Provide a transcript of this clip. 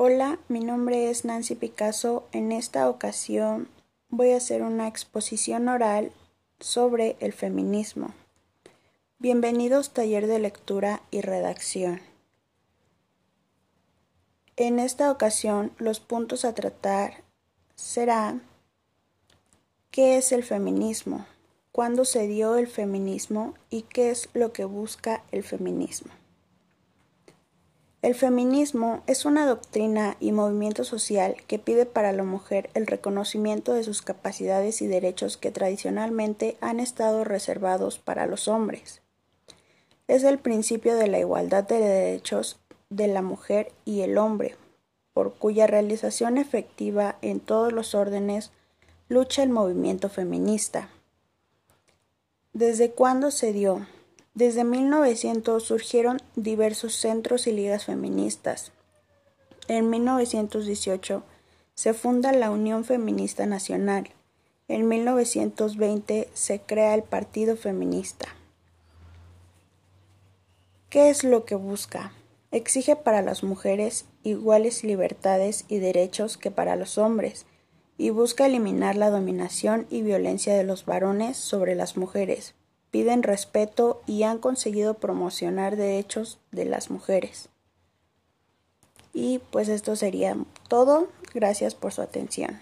Hola, mi nombre es Nancy Picasso. En esta ocasión voy a hacer una exposición oral sobre el feminismo. Bienvenidos taller de lectura y redacción. En esta ocasión los puntos a tratar será ¿qué es el feminismo? ¿Cuándo se dio el feminismo? ¿Y qué es lo que busca el feminismo? El feminismo es una doctrina y movimiento social que pide para la mujer el reconocimiento de sus capacidades y derechos que tradicionalmente han estado reservados para los hombres. Es el principio de la igualdad de derechos de la mujer y el hombre, por cuya realización efectiva en todos los órdenes lucha el movimiento feminista. ¿Desde cuándo se dio? Desde 1900 surgieron diversos centros y ligas feministas. En 1918 se funda la Unión Feminista Nacional. En 1920 se crea el Partido Feminista. ¿Qué es lo que busca? Exige para las mujeres iguales libertades y derechos que para los hombres y busca eliminar la dominación y violencia de los varones sobre las mujeres piden respeto y han conseguido promocionar derechos de las mujeres. Y pues esto sería todo. Gracias por su atención.